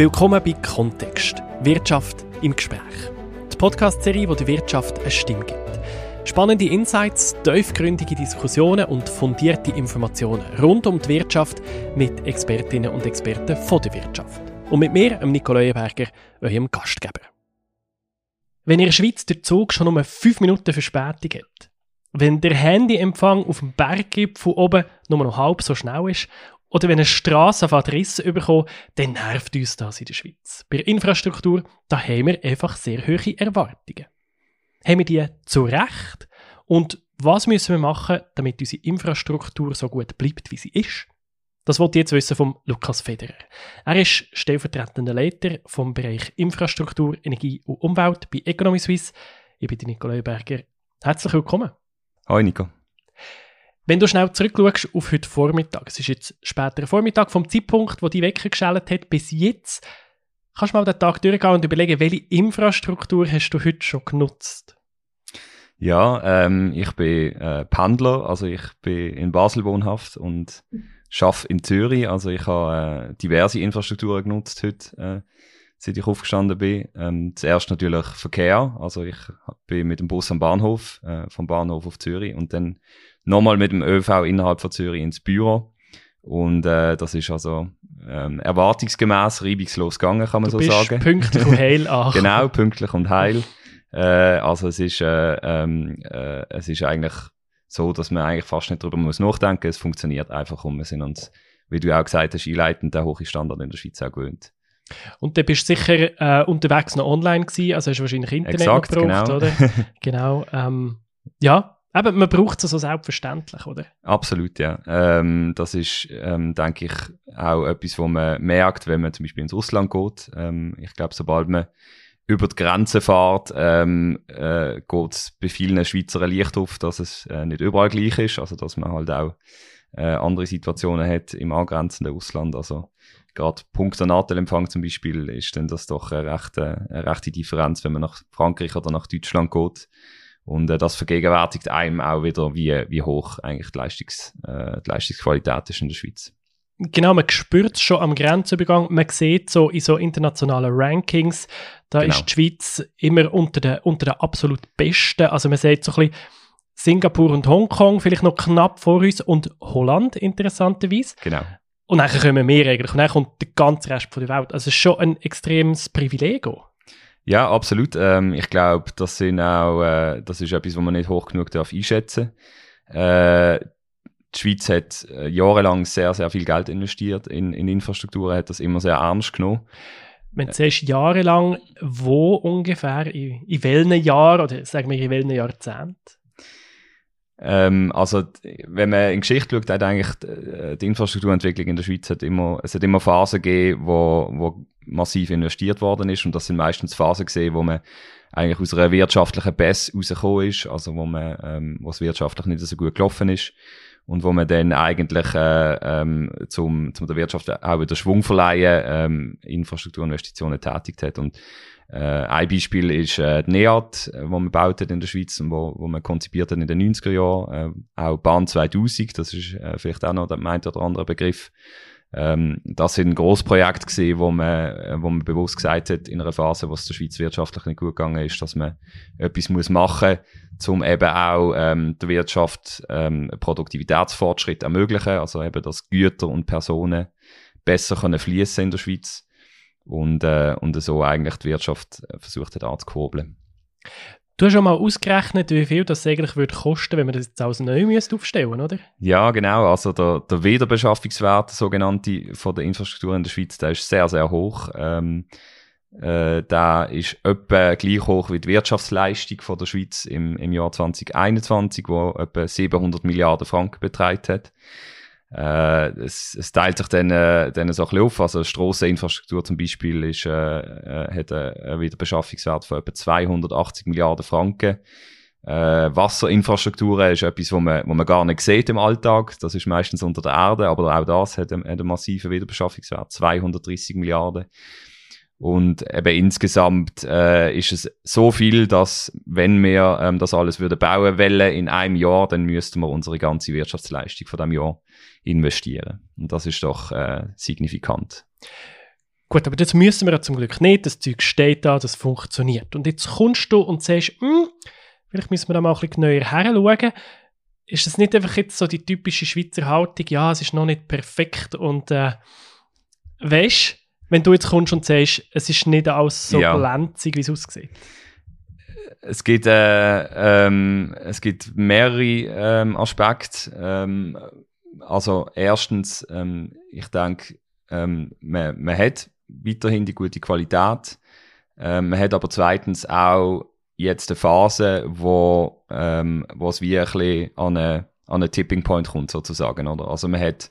Willkommen bei Kontext. Wirtschaft im Gespräch. Die Podcast-Serie, die der Wirtschaft eine Stimme gibt. Spannende Insights, tiefgründige Diskussionen und fundierte Informationen rund um die Wirtschaft mit Expertinnen und Experten von der Wirtschaft. Und mit mir, dem Nicole Leuenberger, eurem Gastgeber. Wenn in der Schweiz der Zug schon um 5 Minuten Verspätung hat, wenn der Handyempfang auf dem Berggipfel oben nur noch halb so schnell ist oder wenn eine Straße auf Adresse überkommt, dann nervt uns das in der Schweiz. Bei der Infrastruktur, da haben wir einfach sehr hohe Erwartungen. Haben wir die zu Recht? Und was müssen wir machen, damit unsere Infrastruktur so gut bleibt, wie sie ist? Das wollte ich jetzt wissen vom Lukas Federer. Er ist stellvertretender Leiter vom Bereich Infrastruktur, Energie und Umwelt bei Economy Suisse. Ich bin Nikolai Berger. Herzlich willkommen. Hoi Nico. Wenn du schnell zurückschaust auf heute Vormittag, es ist jetzt später Vormittag, vom Zeitpunkt, wo die Wecker geschält hat, bis jetzt, kannst du mal den Tag durchgehen und überlegen, welche Infrastruktur hast du heute schon genutzt? Ja, ähm, ich bin äh, Pendler, also ich bin in Basel wohnhaft und arbeite in Zürich. Also ich habe äh, diverse Infrastrukturen genutzt heute, äh, seit ich aufgestanden bin. Ähm, zuerst natürlich Verkehr, also ich bin mit dem Bus am Bahnhof, äh, vom Bahnhof auf Zürich und dann nochmal mit dem ÖV innerhalb von Zürich ins Büro. Und äh, das ist also ähm, erwartungsgemäß reibungslos gegangen, kann man du so bist sagen. pünktlich und heil an. genau, pünktlich und heil. Äh, also es ist, äh, ähm, äh, es ist eigentlich so, dass man eigentlich fast nicht darüber muss nachdenken. Es funktioniert einfach und wir sind uns, wie du auch gesagt hast, einleitend der hohe Standard in der Schweiz auch gewöhnt. Und dann bist du sicher äh, unterwegs noch online gewesen, also hast du wahrscheinlich Internet Exakt, gebraucht, genau. oder? genau. Ähm, ja, aber man braucht es so selbstverständlich, oder? Absolut, ja. Ähm, das ist, ähm, denke ich, auch etwas, wo man merkt, wenn man zum Beispiel ins Ausland geht. Ähm, ich glaube, sobald man über die Grenze fährt, ähm, äh, geht es bei vielen Schweizer ein Licht auf, dass es äh, nicht überall gleich ist, also dass man halt auch äh, andere Situationen hat im angrenzenden Ausland. Also gerade Punkt an Nachtelempfang zum Beispiel ist dann das doch eine rechte, eine rechte Differenz, wenn man nach Frankreich oder nach Deutschland geht. Und äh, das vergegenwärtigt einem auch wieder, wie, wie hoch eigentlich die, Leistungs, äh, die Leistungsqualität ist in der Schweiz. Genau, man spürt es schon am Grenzübergang. Man sieht so in so internationalen Rankings, da Genau. ist die Schweiz immer unter den, unter den absolut Besten. Also man sieht so ein bisschen Singapur und Hongkong vielleicht noch knapp vor uns und Holland interessanterweise. Genau. Und dann kommen wir eigentlich und dann kommt der ganze Rest der Welt. Also es ist schon ein extremes Privileg. auch. Ja, absolut. Ähm, ich glaube, das sind auch, äh, das ist etwas, was man nicht hoch genug darf einschätzen. Äh, die Schweiz hat äh, jahrelang sehr, sehr viel Geld investiert in, in Infrastruktur, hat das immer sehr ernst genommen. Wenn du siehst, jahrelang, wo ungefähr, in, in welchen Jahren oder sagen wir in welchen Jahrzehnten? Ähm, also, wenn man in Geschichte schaut, hat eigentlich die, die Infrastrukturentwicklung in der Schweiz hat immer, es hat immer Phasen gegeben, wo, wo massiv investiert worden ist und das sind meistens Phasen gesehen, wo man eigentlich aus einer wirtschaftlichen Bass rausgekommen ist, also wo man, ähm, wo es wirtschaftlich nicht so gut gelaufen ist und wo man dann eigentlich äh, ähm, zum, zum der Wirtschaft auch wieder Schwung verleihen, ähm, Infrastrukturinvestitionen tätigt hat und äh, ein Beispiel ist äh, die NEAT, äh, wo man gebaut hat in der Schweiz und wo, wo man konzipiert hat in den 90er Jahren. Äh, auch Bahn 2000, das ist äh, vielleicht auch noch der meint oder andere Begriff. Ähm, das sind Großprojekte gesehen, wo man, äh, wo man bewusst gesagt hat, in einer Phase, wo es der Schweiz wirtschaftlich nicht gut gegangen ist, dass man etwas muss machen, um eben auch ähm, der Wirtschaft ähm, Produktivitätsfortschritt ermöglichen, also eben, dass Güter und Personen besser können fließen in der Schweiz und, äh, und so eigentlich die Wirtschaft äh, versucht hat anzukurbeln. Du hast schon mal ausgerechnet, wie viel das eigentlich würde kosten, wenn man das jetzt alles neu müsste aufstellen oder? Ja, genau. Also der, der Wiederbeschaffungswert, der sogenannte, von der Infrastruktur in der Schweiz, der ist sehr, sehr hoch. Ähm, äh, der ist etwa gleich hoch wie die Wirtschaftsleistung von der Schweiz im, im Jahr 2021, wo etwa 700 Milliarden Franken beträgt hat. Äh, es, es teilt sich dann, äh, dann so ein bisschen auf. Also Strasseninfrastruktur zum Beispiel ist, äh, äh, hat einen Wiederbeschaffungswert von etwa 280 Milliarden Franken. Äh, Wasserinfrastruktur ist etwas, wo man, wo man gar nicht sieht im Alltag. Das ist meistens unter der Erde, aber auch das hat einen, einen massiven Wiederbeschaffungswert, 230 Milliarden. Und eben insgesamt äh, ist es so viel, dass wenn wir ähm, das alles würden bauen wollen in einem Jahr, dann müssten wir unsere ganze Wirtschaftsleistung von dem Jahr investieren. Und das ist doch äh, signifikant. Gut, aber das müssen wir ja zum Glück nicht. Das Zeug steht da, das funktioniert. Und jetzt kommst du und sagst, hm, vielleicht müssen wir da mal ein bisschen näher her Ist das nicht einfach jetzt so die typische Schweizer Haltung, ja, es ist noch nicht perfekt und äh, weißt wenn du jetzt kommst und sagst, es ist nicht alles so ja. glänzig, wie es aussieht? Es gibt, äh, ähm, es gibt mehrere ähm, Aspekte. Ähm, also erstens, ähm, ich denke, ähm, man, man hat weiterhin die gute Qualität. Ähm, man hat aber zweitens auch jetzt eine Phase, wo, wo es wie ein bisschen an einen, an einen Tipping Point kommt, sozusagen. Oder? Also man hat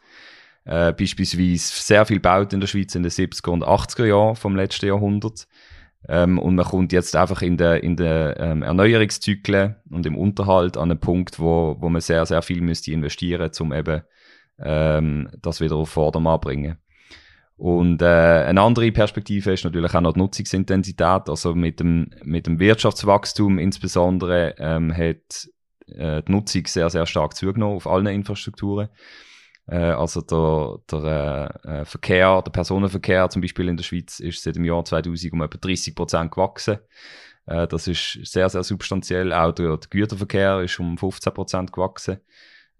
äh, beispielsweise sehr viel gebaut in der Schweiz in den 70er und 80er Jahren vom letzten Jahrhundert. Ähm, und man kommt jetzt einfach in den in der, ähm, Erneuerungszyklen und im Unterhalt an einen Punkt, wo, wo man sehr, sehr viel müsste investieren, um eben ähm, das wieder auf Vordermann bringen. Und äh, eine andere Perspektive ist natürlich auch noch die Nutzungsintensität. Also mit dem, mit dem Wirtschaftswachstum insbesondere ähm, hat äh, die Nutzung sehr, sehr stark zugenommen auf allen Infrastrukturen. Äh, also der, der äh, Verkehr, der Personenverkehr zum Beispiel in der Schweiz ist seit dem Jahr 2000 um etwa 30 Prozent gewachsen. Äh, das ist sehr, sehr substanziell. Auch der, der Güterverkehr ist um 15 Prozent gewachsen.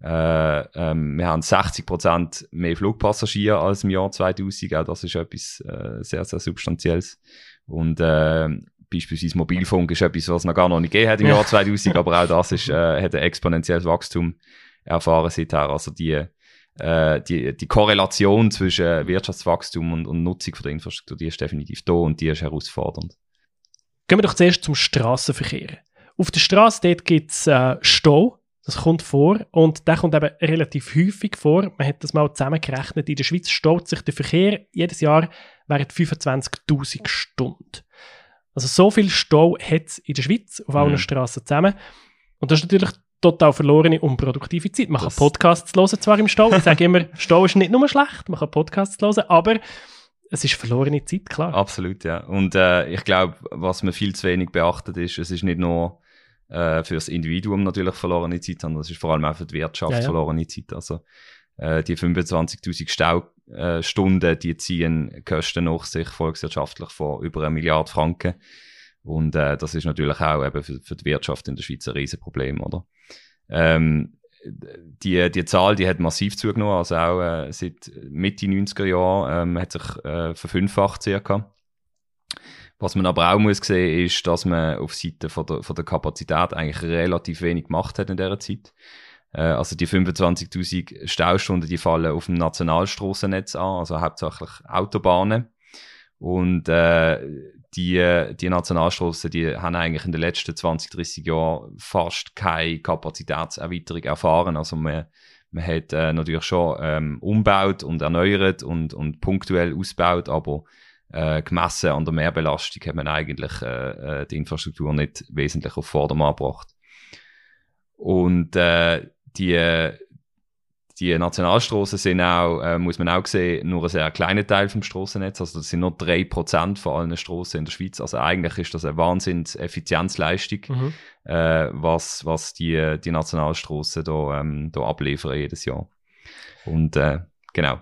Äh, ähm, wir haben 60% mehr Flugpassagiere als im Jahr 2000. Auch das ist etwas äh, sehr, sehr Substanzielles. Und äh, beispielsweise Mobilfunk ist etwas, was es noch gar noch nicht gegeben hat im Jahr 2000, aber auch das ist, hat ein exponentielles Wachstum erfahren seither. Also die, äh, die, die Korrelation zwischen Wirtschaftswachstum und, und Nutzung von der Infrastruktur, die ist definitiv da und die ist herausfordernd. Gehen wir doch zuerst zum Straßenverkehr. Auf der Straße gibt es äh, Stau das kommt vor und der kommt eben relativ häufig vor. Man hat das mal zusammengerechnet. In der Schweiz staut sich der Verkehr jedes Jahr während 25.000 Stunden. Also so viel Stau hat es in der Schweiz auf allen mhm. Straßen zusammen. Und das ist natürlich total verlorene, unproduktive Zeit. Man das kann Podcasts hören, zwar im Stau. Ich sage immer, Stau ist nicht nur schlecht, man kann Podcasts hören, aber es ist verlorene Zeit, klar. Absolut, ja. Und äh, ich glaube, was man viel zu wenig beachtet ist, es ist nicht nur äh, für das Individuum natürlich verlorene Zeit, sondern das ist vor allem auch für die Wirtschaft ja, ja. verlorene Zeit. Also äh, die 25.000 Staustunden, die ziehen Kosten nach sich volkswirtschaftlich von über eine Milliarde Franken. Und äh, das ist natürlich auch eben für, für die Wirtschaft in der Schweiz ein Riesenproblem, oder? Ähm, die, die Zahl, die hat massiv zugenommen, also auch äh, seit Mitte 90er Jahren ähm, hat sich äh, verfünffacht circa. Was man aber auch muss sehen, ist, dass man auf Seite von der, von der Kapazität eigentlich relativ wenig gemacht hat in dieser Zeit. Äh, also die 25.000 Staustunden, die fallen auf dem Nationalstraßennetz an, also hauptsächlich Autobahnen. Und äh, die, die Nationalstraßen, die haben eigentlich in den letzten 20, 30 Jahren fast keine Kapazitätserweiterung erfahren. Also man, man hat äh, natürlich schon ähm, umbaut und erneuert und, und punktuell ausgebaut, aber äh, gemessen an der Mehrbelastung hat man eigentlich äh, äh, die Infrastruktur nicht wesentlich auf Vordermann gebracht. Und äh, die, die Nationalstraßen sind auch, äh, muss man auch sehen, nur ein sehr kleiner Teil vom Straßennetz. Also das sind nur drei Prozent von allen Straßen in der Schweiz. Also eigentlich ist das eine Wahnsinns-Effizienzleistung, mhm. äh, was, was die, die Nationalstraßen da, ähm, da abliefern jedes Jahr. Und äh, genau.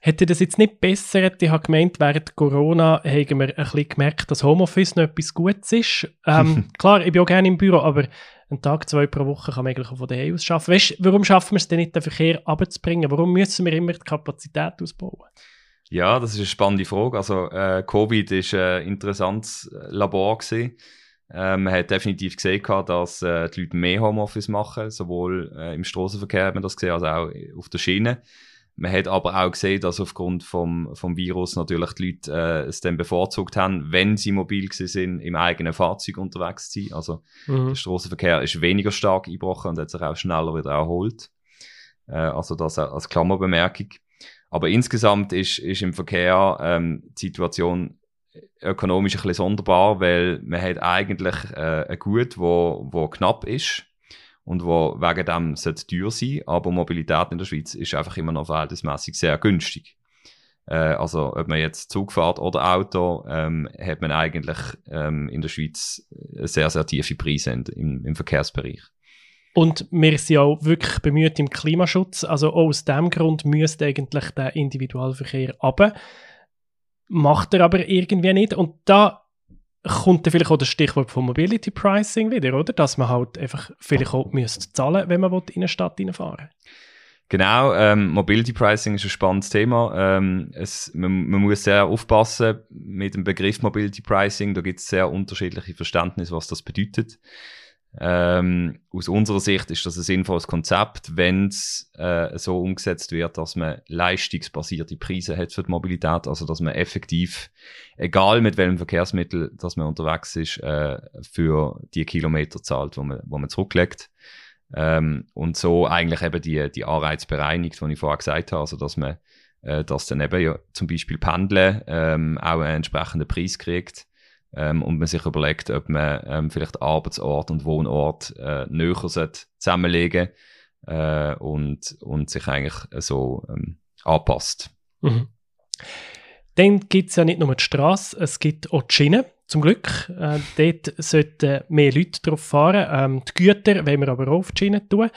Hätte das jetzt nicht besser? Ich habe gemeint, während Corona haben wir ein bisschen gemerkt, dass Homeoffice noch etwas Gutes ist. Ähm, klar, ich bin auch gerne im Büro, aber einen Tag, zwei pro Woche kann man eigentlich auch von daheim aus arbeiten. Weißt, warum schaffen wir es denn nicht, den Verkehr abzubringen? Warum müssen wir immer die Kapazität ausbauen? Ja, das ist eine spannende Frage. Also, äh, Covid war ein interessantes Labor. Gewesen. Äh, man hat definitiv gesehen, dass äh, die Leute mehr Homeoffice machen, sowohl äh, im Straßenverkehr als auch auf der Schiene. Man hat aber auch gesehen, dass aufgrund vom, vom Virus natürlich die Leute äh, es dann bevorzugt haben, wenn sie mobil sind, im eigenen Fahrzeug unterwegs zu sein. Also mhm. der Straßenverkehr ist weniger stark eingebrochen und hat sich auch schneller wieder erholt. Äh, also das als Klammerbemerkung. Aber insgesamt ist, ist im Verkehr ähm, die Situation ökonomisch ein bisschen sonderbar, weil man hat eigentlich äh, ein Gut, wo, wo knapp ist und wo wegen dem sollte teuer sein, aber Mobilität in der Schweiz ist einfach immer noch verhältnismäßig sehr günstig. Äh, also ob man jetzt Zug fährt oder Auto, ähm, hat man eigentlich ähm, in der Schweiz sehr, sehr tiefe Preise im, im Verkehrsbereich. Und wir sind auch wirklich bemüht im Klimaschutz. Also auch aus dem Grund müsste eigentlich der Individualverkehr runter. macht er aber irgendwie nicht. Und da kommt dann vielleicht auch das Stichwort von Mobility Pricing wieder, oder? Dass man halt einfach vielleicht auch müsste zahlen wenn man in eine Stadt reinfahren Genau, ähm, Mobility Pricing ist ein spannendes Thema. Ähm, es, man, man, muss sehr aufpassen mit dem Begriff Mobility Pricing. Da gibt es sehr unterschiedliche Verständnisse, was das bedeutet. Ähm, aus unserer Sicht ist das ein sinnvolles Konzept, wenn es äh, so umgesetzt wird, dass man leistungsbasierte Preise hat für die Mobilität, also dass man effektiv, egal mit welchem Verkehrsmittel, dass man unterwegs ist, äh, für die Kilometer zahlt, wo man, wo man zurücklegt. Ähm, und so eigentlich eben die, die Anreize bereinigt, die ich vorher gesagt habe, also dass man äh, dass dann eben ja, zum Beispiel Pendeln ähm, auch einen entsprechenden Preis kriegt ähm, und man sich überlegt, ob man ähm, vielleicht Arbeitsort und Wohnort äh, näher zusammenlegen äh, und, und sich eigentlich so ähm, anpasst. Mhm. Dann gibt es ja nicht nur die Straße, es gibt auch die Schiene. Zum Glück. Äh, dort sollten mehr Leute drauf fahren. Ähm, die Güter wollen wir aber auch auf die Schiene tun.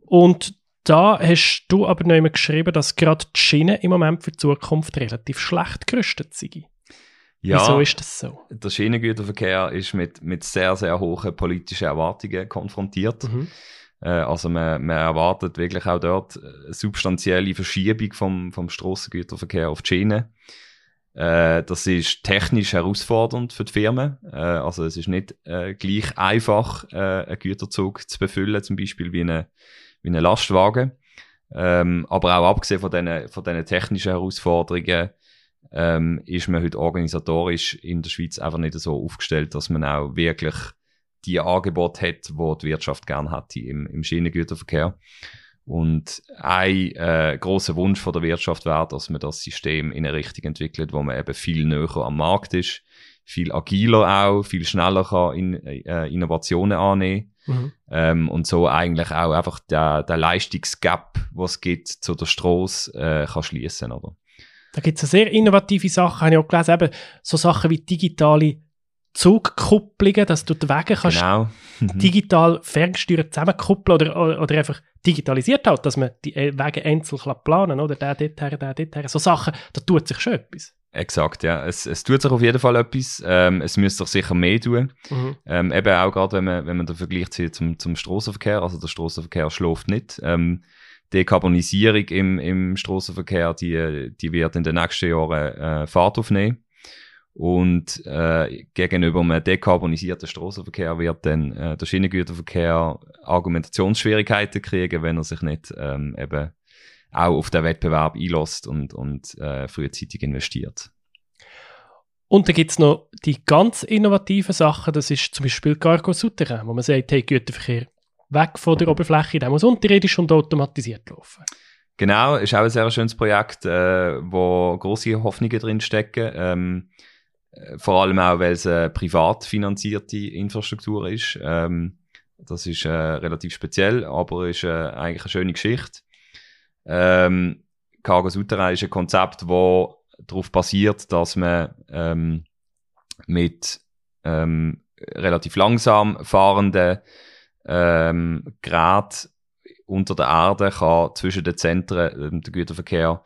Und da hast du aber noch immer geschrieben, dass gerade die Schiene im Moment für die Zukunft relativ schlecht gerüstet sind. Ja, Wieso ist das so? Der Schienengüterverkehr ist mit, mit sehr, sehr hohen politischen Erwartungen konfrontiert. Mhm. Äh, also man, man erwartet wirklich auch dort eine substanzielle Verschiebung vom, vom Strassengüterverkehr auf die Schiene. Äh, das ist technisch herausfordernd für die Firmen. Äh, also es ist nicht äh, gleich einfach, äh, einen Güterzug zu befüllen, zum Beispiel wie eine, wie eine Lastwagen. Ähm, aber auch abgesehen von diesen von den technischen Herausforderungen ähm, ist man heute organisatorisch in der Schweiz einfach nicht so aufgestellt, dass man auch wirklich die Angebote hat, wo die Wirtschaft gerne hat im, im Schienengüterverkehr. Und ein äh, großer Wunsch von der Wirtschaft wäre, dass man das System in eine Richtung entwickelt, wo man eben viel näher am Markt ist, viel agiler auch, viel schneller kann in, äh, Innovationen annehmen mhm. ähm, und so eigentlich auch einfach der, der Leistungsgap, was es gibt zu der Straße, äh, kann schließen, oder? Da gibt es sehr innovative Sachen, habe ich auch gelesen, eben so Sachen wie digitale Zugkupplungen, dass du die Wege kannst genau. Mhm. digital ferngesteuert zusammenkuppeln oder, oder einfach digitalisiert halt, dass man die äh, Wege einzeln planen kann, oder der dort her, der dort her. So Sachen, da tut sich schon etwas. Exakt, ja. Es, es tut sich auf jeden Fall etwas. Ähm, es müsste sich sicher mehr tun. Mhm. Ähm, eben auch gerade, wenn man, wenn man den Vergleich zieht zum, zum Strassenverkehr. Also der Strassenverkehr schläft nicht. Ähm, Dekarbonisierung im, im Strassenverkehr, die, die wird in den nächsten Jahren äh, Fahrt aufnehmen. Und äh, gegenüber einem dekarbonisierten Strassenverkehr wird dann äh, der Schienengüterverkehr Argumentationsschwierigkeiten kriegen, wenn er sich nicht ähm, eben auch auf den Wettbewerb einlässt und, und äh, frühzeitig investiert. Und dann gibt es noch die ganz innovativen Sachen, das ist zum Beispiel Cargo Souterrain, wo man sagt, hey, Güterverkehr weg von der Oberfläche, der muss unterirdisch und automatisiert laufen. Genau, ist auch ein sehr schönes Projekt, äh, wo große Hoffnungen drin stecken. Ähm, äh, vor allem auch, weil es eine privat finanzierte Infrastruktur ist. Ähm, das ist äh, relativ speziell, aber ist äh, eigentlich eine schöne Geschichte. Ähm, Cargo Souterrain ist ein Konzept, das darauf basiert, dass man ähm, mit ähm, relativ langsam fahrenden ähm, Grad unter der Erde kann zwischen den Zentren ähm, den Güterverkehr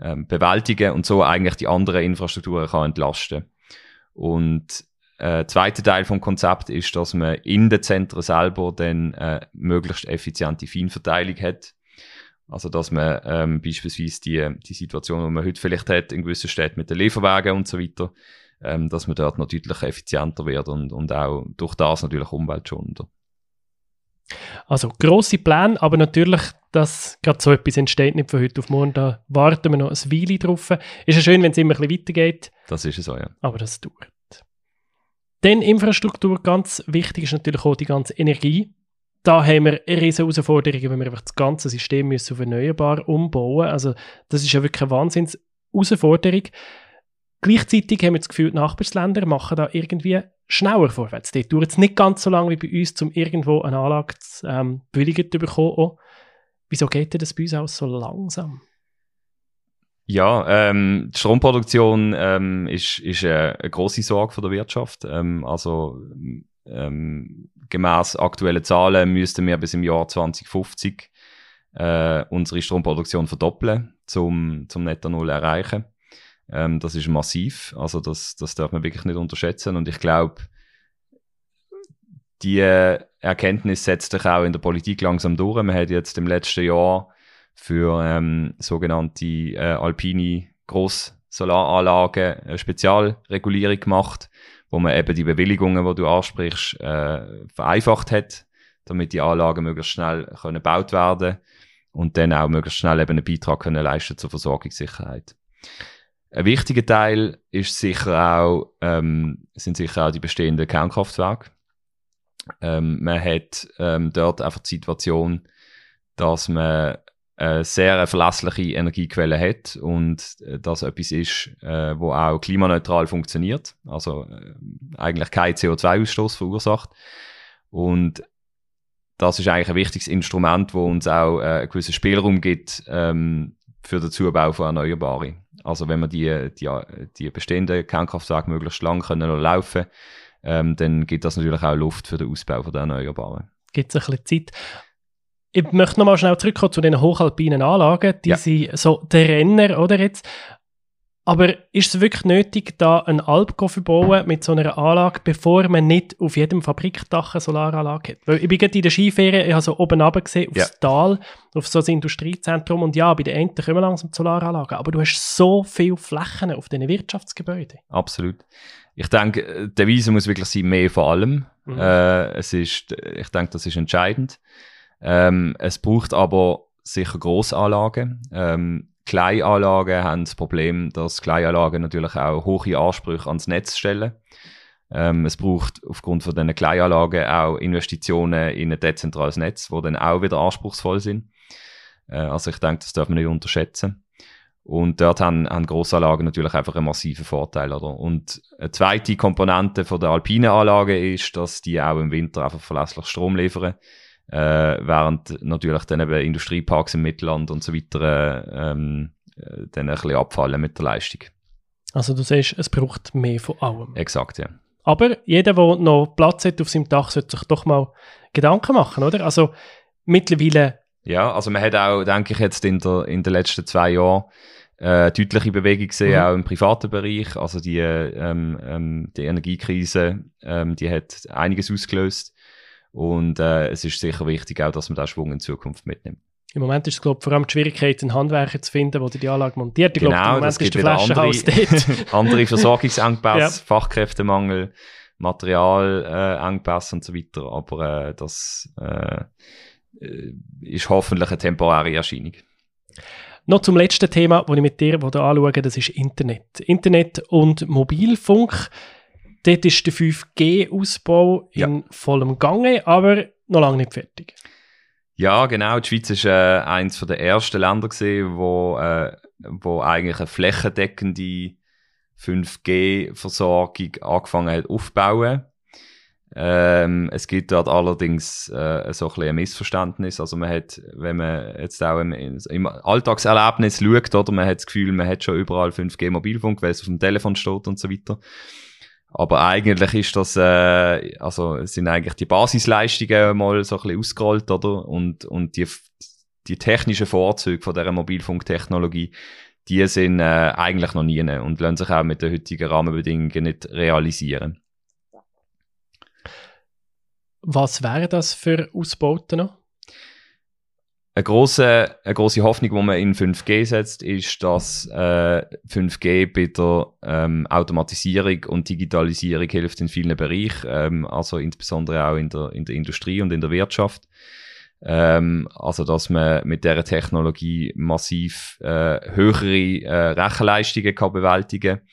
ähm, bewältigen und so eigentlich die anderen Infrastrukturen kann entlasten. Und äh, zweiter Teil vom Konzept ist, dass man in den Zentren selber dann äh, möglichst effiziente Feinverteilung hat. Also dass man ähm, beispielsweise die, die Situation, die man heute vielleicht hat in gewissen Städten mit den Lieferwagen und so weiter, ähm, dass man dort noch deutlich effizienter wird und, und auch durch das natürlich umweltschonender. Also grosse Pläne, aber natürlich, dass gerade so etwas entsteht, nicht von heute auf morgen, da warten wir noch ein Weile drauf. Ist ja schön, wenn es immer ein bisschen weitergeht. Das ist es so, ja. Aber das dauert. Dann Infrastruktur, ganz wichtig ist natürlich auch die ganze Energie. Da haben wir riesige Herausforderungen, wenn wir einfach das ganze System müssen auf erneuerbar umbauen Also das ist ja wirklich eine Wahnsinns-Herausforderung. Gleichzeitig haben wir das Gefühl, die Nachbarländer machen da irgendwie schneller vorwärts. Dort dauert es nicht ganz so lange wie bei uns, um irgendwo eine Anlage zu, ähm, bewilligt zu bekommen. Auch. Wieso geht denn das bei uns auch so langsam? Ja, ähm, die Stromproduktion ähm, ist, ist eine, eine grosse Sorge von der Wirtschaft. Ähm, also ähm, gemäß aktuellen Zahlen müssten wir bis im Jahr 2050 äh, unsere Stromproduktion verdoppeln, zum, zum Netto Null erreichen. Ähm, das ist massiv. Also das, das darf man wirklich nicht unterschätzen. Und ich glaube, die Erkenntnis setzt sich auch in der Politik langsam durch. Man hat jetzt im letzten Jahr für ähm, sogenannte äh, alpine Großsolaranlagen eine Spezialregulierung gemacht, wo man eben die Bewilligungen, die du ansprichst, äh, vereinfacht hat, damit die Anlagen möglichst schnell können gebaut werden und dann auch möglichst schnell eben einen Beitrag können leisten zur Versorgungssicherheit. Ein wichtiger Teil ist sicher auch, ähm, sind sicher auch die bestehenden Kernkraftwerke. Ähm, man hat ähm, dort einfach die Situation, dass man eine sehr verlässliche Energiequelle hat und äh, das etwas ist, äh, wo auch klimaneutral funktioniert, also äh, eigentlich kein CO2-Ausstoß verursacht. Und das ist eigentlich ein wichtiges Instrument, wo uns auch äh, einen gewissen Spielraum gibt ähm, für den Zubau von Erneuerbaren. Also wenn wir die, die, die bestehenden Kernkraftwerke möglichst lang können laufen ähm, dann gibt das natürlich auch Luft für den Ausbau von der Erneuerbaren. Gibt es ein bisschen Zeit. Ich möchte nochmal schnell zurückkommen zu den hochalpinen Anlagen. Die ja. sind so der Renner, oder jetzt? Aber ist es wirklich nötig, da ein Alp zu bauen mit so einer Anlage, bevor man nicht auf jedem Fabrikdach eine Solaranlage hat? Weil ich bin gerade in der Skiferie, ich habe so oben runter gesehen, aufs ja. Tal, auf so ein Industriezentrum und ja, bei den einen kommen langsam die Solaranlagen, aber du hast so viele Flächen auf diesen Wirtschaftsgebäuden. Absolut. Ich denke, der Wiese muss wirklich sein, mehr vor allem. Mhm. Äh, es ist, ich denke, das ist entscheidend. Ähm, es braucht aber sicher Grossanlagen. Ähm, Kleinanlagen haben das Problem, dass Kleinanlagen natürlich auch hohe Ansprüche ans Netz stellen. Ähm, es braucht aufgrund von diesen Kleinanlagen auch Investitionen in ein dezentrales Netz, wo dann auch wieder anspruchsvoll sind. Äh, also ich denke, das darf man nicht unterschätzen. Und dort haben, haben Grossanlagen natürlich einfach einen massiven Vorteil. Oder? Und eine zweite Komponente von der alpinen Anlage ist, dass die auch im Winter einfach verlässlich Strom liefern äh, während natürlich dann eben Industrieparks im Mittelland und so weiter äh, ähm, äh, dann ein bisschen abfallen mit der Leistung. Also du siehst, es braucht mehr von allem. Exakt, ja. Aber jeder, der noch Platz hat auf seinem Dach, sollte sich doch mal Gedanken machen, oder? Also mittlerweile... Ja, also man hat auch, denke ich, jetzt in, der, in den letzten zwei Jahren äh, deutliche Bewegung gesehen, mhm. auch im privaten Bereich. Also die, ähm, ähm, die Energiekrise, ähm, die hat einiges ausgelöst. Und äh, es ist sicher wichtig auch, dass man da Schwung in Zukunft mitnimmt. Im Moment ist es, glaube ich, vor allem die Schwierigkeit, einen Handwerker zu finden, der die Anlage montiert. Ich genau, glaube, im Moment ist der Flaschenhaus dort. andere Versorgungsengpässe, ja. Fachkräftemangel, Materialengpässe äh, und so weiter. Aber äh, das äh, ist hoffentlich eine temporäre Erscheinung. Noch zum letzten Thema, das ich mit dir anschaue, das ist Internet. Internet und Mobilfunk. Dort ist der 5G-Ausbau ja. in vollem Gange, aber noch lange nicht fertig. Ja, genau. Die Schweiz ist äh, eines der ersten Länder gesehen, wo, äh, wo eigentlich eine flächendeckende 5G-Versorgung angefangen hat aufzubauen. Ähm, es gibt dort allerdings äh, so ein, ein Missverständnis. Also man hat, wenn man jetzt auch im, im Alltagserlebnis schaut, oder man hat das Gefühl, man hat schon überall 5G Mobilfunk, weil es auf dem Telefon steht und so weiter. Aber eigentlich ist das, äh, also sind eigentlich die Basisleistungen mal so ein bisschen ausgerollt, oder? Und, und die, die technischen Vorzüge von dieser Mobilfunktechnologie, die sind äh, eigentlich noch nie und lassen sich auch mit den heutigen Rahmenbedingungen nicht realisieren. Was wären das für Ausbauten noch? Eine große, eine große Hoffnung, die man in 5G setzt, ist, dass äh, 5G bei der ähm, Automatisierung und Digitalisierung hilft in vielen Bereichen, ähm, also insbesondere auch in der, in der Industrie und in der Wirtschaft. Ähm, also, dass man mit der Technologie massiv äh, höhere äh, Rechenleistungen kann bewältigen kann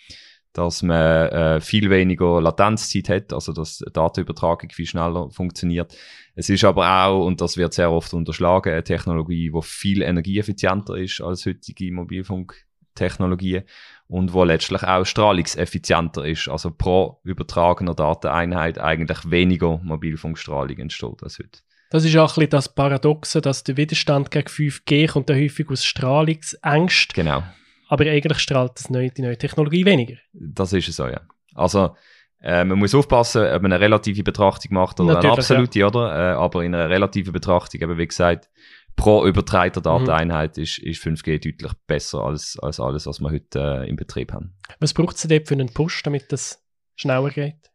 dass man äh, viel weniger Latenzzeit hat, also dass Datenübertragung viel schneller funktioniert. Es ist aber auch, und das wird sehr oft unterschlagen, eine Technologie, die viel energieeffizienter ist als heutige Mobilfunktechnologien und wo letztlich auch strahlungseffizienter ist. Also pro übertragener Dateneinheit eigentlich weniger Mobilfunkstrahlung entsteht als heute. Das ist auch ein bisschen das Paradoxe, dass der Widerstand gegen 5G kommt ja häufig aus Strahlungsängst. Genau aber eigentlich strahlt das neue, die neue Technologie weniger. Das ist es so, ja. Also, äh, man muss aufpassen, ob man eine relative Betrachtung macht oder Natürlich, eine absolute, ja. oder? Äh, aber in einer relativen Betrachtung, eben wie gesagt, pro übertreiter Dateneinheit mhm. ist, ist 5G deutlich besser als, als alles, was wir heute äh, im Betrieb haben. Was braucht es dort für einen Push, damit das schneller geht?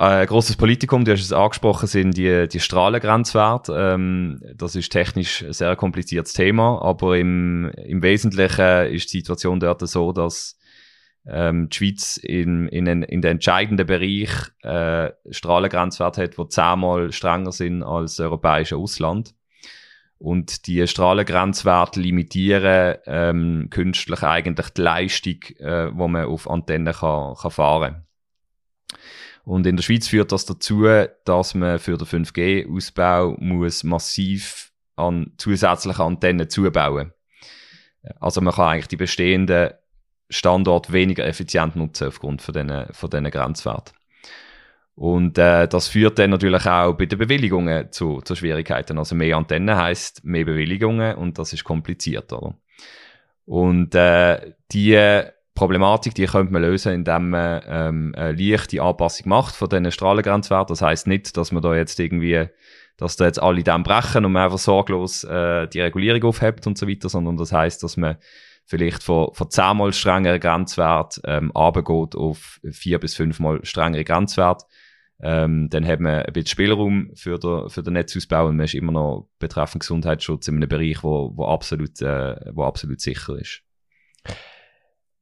Ein großes Politikum, du hast es angesprochen, sind die, die Strahlengrenzwerte. Ähm, das ist technisch ein sehr kompliziertes Thema, aber im, im Wesentlichen ist die Situation dort so, dass ähm, die Schweiz in, in, en, in den entscheidenden Bereich äh, Strahlengrenzwerte hat, die zehnmal strenger sind als das europäische Ausland. Und die Strahlengrenzwerte limitieren ähm, künstlich eigentlich die Leistung, äh, wo man auf Antennen kann, kann fahren kann. Und in der Schweiz führt das dazu, dass man für den 5G-Ausbau muss massiv an zusätzliche Antennen zubauen. Also man kann eigentlich die bestehenden Standorte weniger effizient nutzen aufgrund von diesen, von diesen Grenzwerten. Und äh, das führt dann natürlich auch bei den Bewilligungen zu, zu Schwierigkeiten. Also mehr Antennen heißt mehr Bewilligungen und das ist komplizierter. Und äh, die Problematik, die könnte man lösen, indem man ähm, eine leichte Anpassung macht von diesen Strahlengrenzwerten. Das heißt nicht, dass man da jetzt irgendwie, dass da jetzt alle dann brechen und man einfach sorglos äh, die Regulierung aufhebt und so weiter, sondern das heißt, dass man vielleicht von, von zehnmal strengeren Grenzwert ähm, runtergeht auf vier bis fünfmal strengere Grenzwert. Ähm, dann hat man ein bisschen Spielraum für den, für den Netzausbau und man ist immer noch betreffend Gesundheitsschutz in einem Bereich, wo, wo, absolut, äh, wo absolut sicher ist.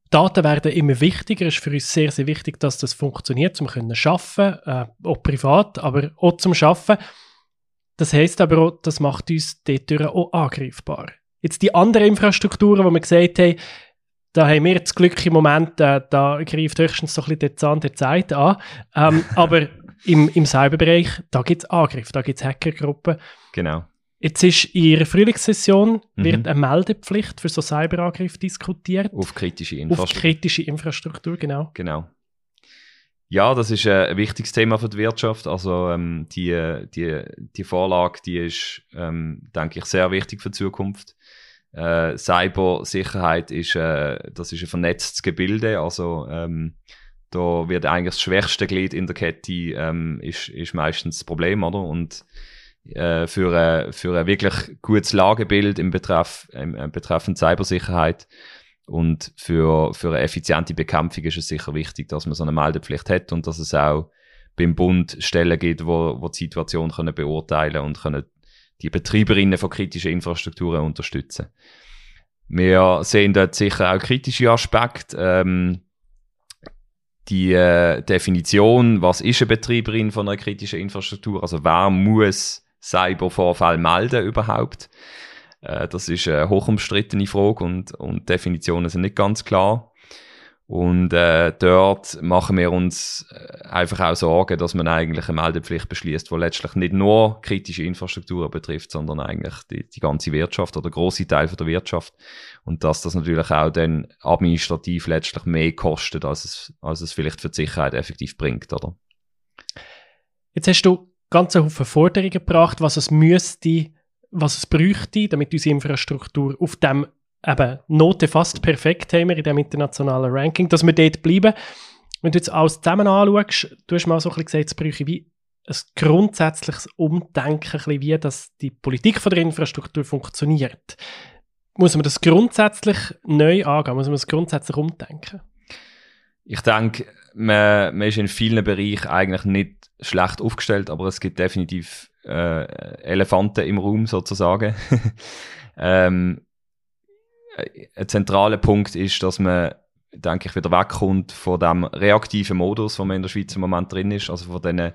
Daten werden immer wichtiger. Es ist für uns sehr, sehr wichtig, dass das funktioniert, um können schaffen, äh, auch privat, aber auch zum Schaffen. Das heißt aber auch, das macht uns dort auch angreifbar. Jetzt die anderen Infrastrukturen, wo wir gesagt haben, da haben wir das Glück im Moment, äh, da greift höchstens so ein bisschen der Zahn der Zeit an. Ähm, aber im, im Cyberbereich, da gibt es Angriffe, da gibt es Hackergruppen. Genau. Jetzt ist in Ihrer Frühlingssession mhm. wird eine Meldepflicht für so Cyberangriffe diskutiert. Auf kritische Infrastruktur. Auf kritische Infrastruktur, genau. Genau. Ja, das ist ein wichtiges Thema für die Wirtschaft. Also ähm, die, die, die Vorlage, die ist, ähm, denke ich, sehr wichtig für die Zukunft. Äh, Cybersicherheit ist, äh, das ist ein vernetztes Gebilde. Also ähm, da wird eigentlich das schwächste Glied in der Kette ähm, ist, ist meistens das Problem, oder? Und äh, für, ein, für ein wirklich gutes Lagebild im Betreff, im, im betreffend Cybersicherheit und für, für eine effiziente Bekämpfung ist es sicher wichtig, dass man so eine Meldepflicht hat und dass es auch beim Bund Stellen gibt, wo, wo die Situation können beurteilen und können die Betreiberinnen von kritischen Infrastrukturen unterstützen. Wir sehen dort sicher auch kritische Aspekte. Ähm, die äh, Definition, was ist eine Betreiberin von einer kritischen Infrastruktur, also wer muss Cybervorfall melden überhaupt. Äh, das ist eine hochumstrittene Frage und, und Definitionen sind nicht ganz klar. Und äh, dort machen wir uns äh, einfach auch Sorgen, dass man eigentlich eine Meldepflicht beschließt, die letztlich nicht nur kritische Infrastrukturen betrifft, sondern eigentlich die, die ganze Wirtschaft oder große Teil von der Wirtschaft. Und dass das natürlich auch dann administrativ letztlich mehr kostet, als es, als es vielleicht für die Sicherheit effektiv bringt, oder? Jetzt hast du ganz Haufen Forderungen gebracht, was es müsste, was es bräuchte, damit unsere Infrastruktur auf dem eben Note fast perfekt haben wir in dem internationalen Ranking, dass wir dort bleiben. Wenn du jetzt alles zusammen anschaust, du hast mal so ein bisschen gesagt, es bräuchte wie ein grundsätzliches Umdenken, wie dass die Politik von der Infrastruktur funktioniert. Muss man das grundsätzlich neu angehen? Muss man das grundsätzlich umdenken? Ich denke, man, man ist in vielen Bereichen eigentlich nicht schlecht aufgestellt, aber es gibt definitiv äh, Elefanten im Raum sozusagen. ähm, ein zentraler Punkt ist, dass man, denke ich, wieder wegkommt von dem reaktiven Modus, wo man in der Schweiz im Moment drin ist, also von diesen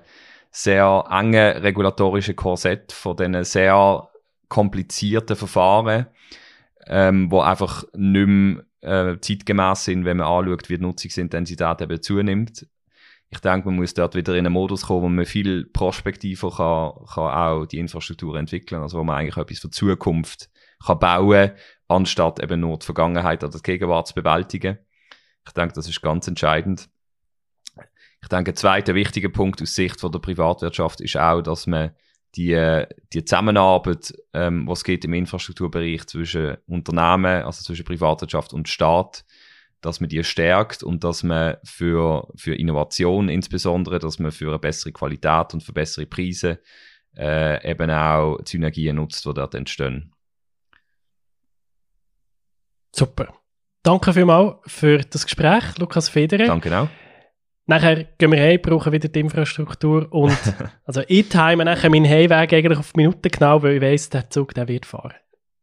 sehr engen regulatorischen Korsett, von diesen sehr komplizierten Verfahren, ähm, wo einfach nicht mehr äh, zeitgemäß sind, wenn man anschaut, wie die Nutzungsintensität eben zunimmt. Ich denke, man muss dort wieder in einen Modus kommen, wo man viel prospektiver kann, kann auch die Infrastruktur entwickeln, also wo man eigentlich etwas für die Zukunft kann bauen, anstatt eben nur die Vergangenheit oder die Gegenwart zu bewältigen. Ich denke, das ist ganz entscheidend. Ich denke, ein zweiter wichtiger Punkt aus Sicht von der Privatwirtschaft ist auch, dass man die, die Zusammenarbeit, ähm, was geht im Infrastrukturbereich zwischen Unternehmen, also zwischen Privatwirtschaft und Staat, dass man die stärkt und dass man für, für Innovation insbesondere, dass man für eine bessere Qualität und für bessere Preise äh, eben auch die Synergien nutzt, die dort entstehen. Super. Danke vielmals für das Gespräch, Lukas Federer. Danke auch. Nachher gehen wir heim, brauchen wieder die Infrastruktur und also ich time nachher meinen Heimweg eigentlich auf Minuten genau, weil ich weiss, der Zug der wird fahren.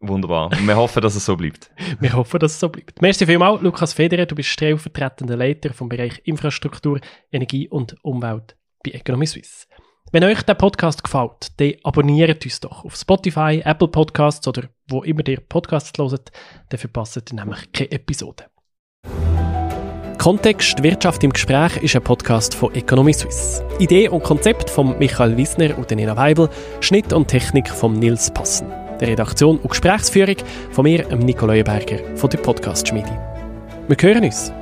Wunderbar. Und wir hoffen, dass es so bleibt. wir hoffen, dass es so bleibt. Merci vielmals, Lukas Federer. Du bist stellvertretender Leiter vom Bereich Infrastruktur, Energie und Umwelt bei Economy Suisse. Wenn euch der Podcast gefällt, dann abonniert uns doch auf Spotify, Apple Podcasts oder wo immer ihr Podcasts hört, dann verpasst ihr nämlich keine Episode. Kontext Wirtschaft im Gespräch ist ein Podcast von Economy Suisse. Idee und Konzept von Michael Wiesner und Nina Weibel, Schnitt und Technik von Nils Passen. Der Redaktion und Gesprächsführung von mir, Nico Leuenberger von der Podcast Schmiede. Wir hören uns.